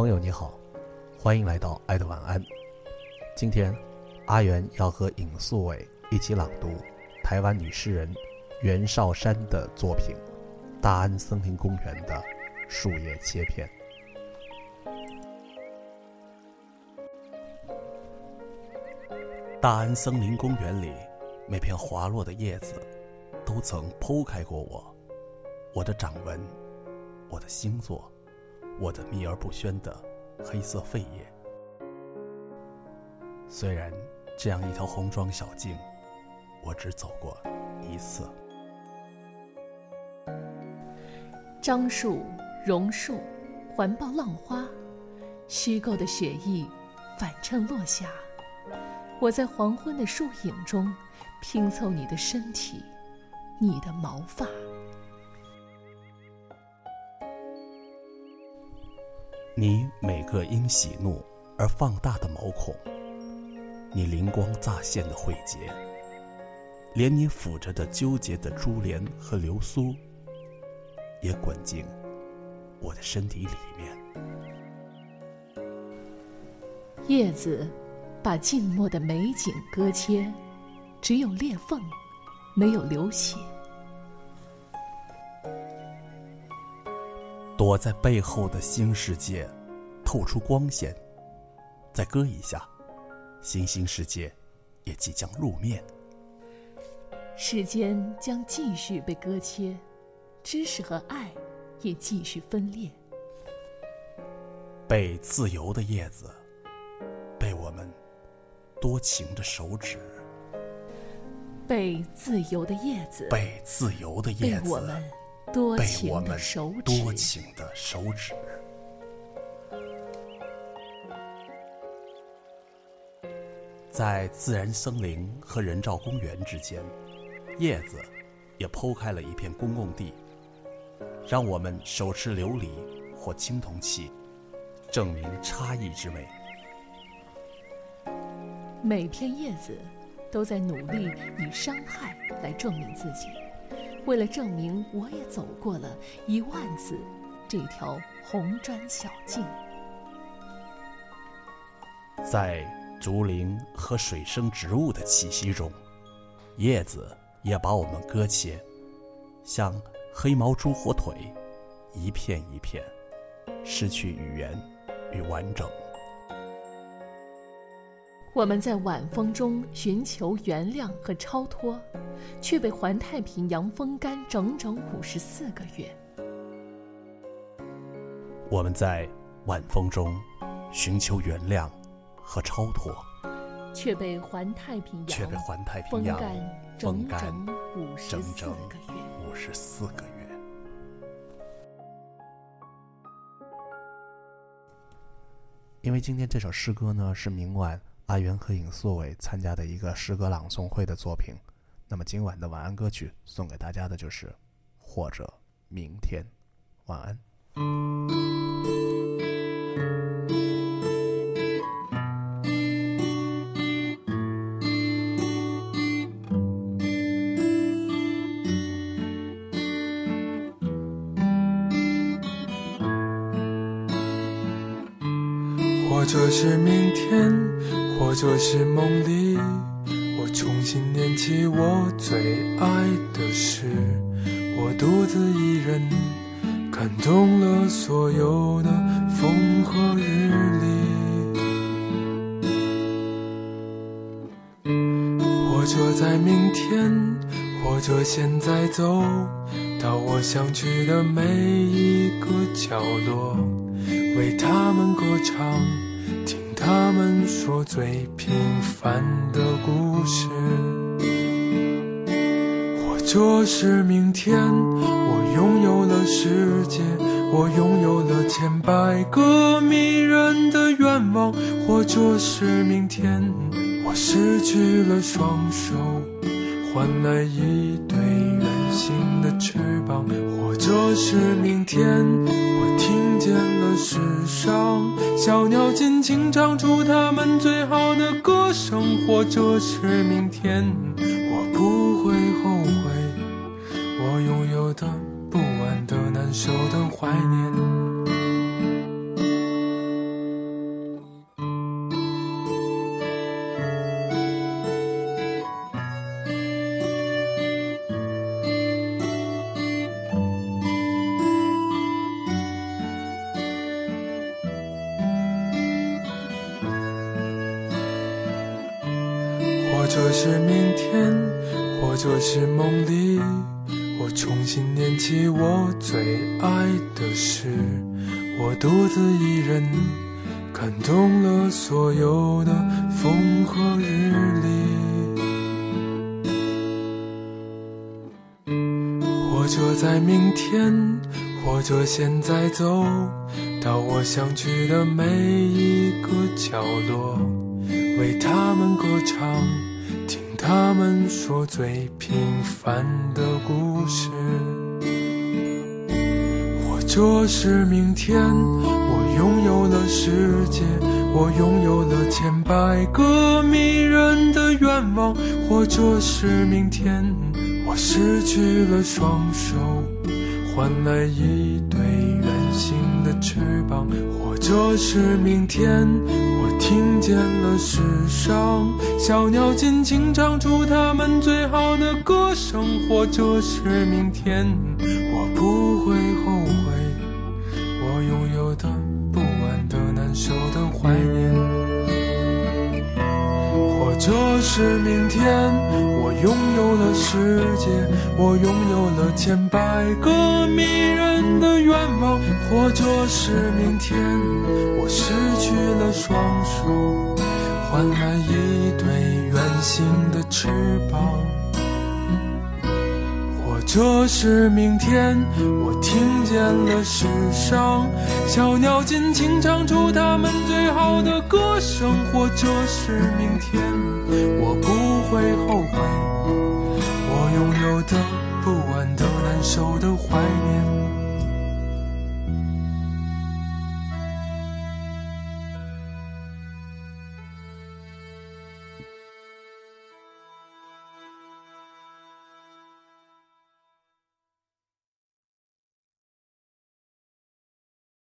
朋友你好，欢迎来到爱的晚安。今天，阿元要和尹素伟一起朗读台湾女诗人袁绍珊的作品《大安森林公园》的树叶切片。大安森林公园里，每片滑落的叶子，都曾剖开过我，我的掌纹，我的星座，我的秘而不宣的黑色肺叶。虽然这样一条红装小径，我只走过一次。樟树、榕树，环抱浪花，虚构的雪意，反衬落霞。我在黄昏的树影中，拼凑你的身体，你的毛发。你每个因喜怒而放大的毛孔，你灵光乍现的慧结，连你抚着的纠结的珠帘和流苏，也滚进我的身体里面。叶子。把静默的美景割切，只有裂缝，没有流血。躲在背后的新世界，透出光线。再割一下，新兴世界也即将露面。世间将继续被割切，知识和爱也继续分裂。被自由的叶子，被我们。多情的手指，被自由的叶子，被自由的叶子，被我们多情的手指，多情的手指。在自然森林和人造公园之间，叶子也剖开了一片公共地，让我们手持琉璃或青铜器，证明差异之美。每片叶子都在努力以伤害来证明自己，为了证明我也走过了一万次这条红砖小径。在竹林和水生植物的气息中，叶子也把我们割切，像黑毛猪火腿，一片一片，失去语言与完整。我们在晚风中寻求原谅和超脱，却被环太平洋风干整整五十四个月。我们在晚风中寻求原谅和超脱，却被环太平洋却被环太平洋风干整整五十四个月。五十四个月。因为今天这首诗歌呢，是明晚。阿元和尹素伟参加的一个诗歌朗诵会的作品，那么今晚的晚安歌曲送给大家的就是《或者明天》，晚安。或者是明天，或者是梦里，我重新念起我最爱的诗。我独自一人看懂了所有的风和日丽。或者在明天，或者现在走到我想去的每一个角落，为他们歌唱。他们说最平凡的故事，或者是明天我拥有了世界，我拥有了千百个迷人的愿望，或者是明天我失去了双手，换来一对圆形的翅膀，或者是明天这世上。小鸟尽情唱出它们最好的歌声，或者是明天，我不会后悔我拥有的不安的、难受的、怀念。者是明天，或者是梦里，我重新念起我最爱的诗。我独自一人看懂了所有的风和日丽，或者在明天，或者现在走到我想去的每一个角落，为他们歌唱，他们说最平凡的故事。这是明天，我拥有了世界，我拥有了千百个迷人的愿望。或者是明天，我失去了双手，换来一对圆形的翅膀。或者是明天，见了世上小鸟尽情唱出它们最好的歌声。或者是明天，我不会后悔我拥有。的不安的难受的怀念，或者是明天，我拥有了世界，我拥有了千百个迷人的愿望，或者是明天，我失去双手，换来一对圆形的翅膀。或者是明天，我听见了世上小鸟尽情唱出它们最好的歌声。或者是明天，我不会后悔我拥有的不安的难受的怀念。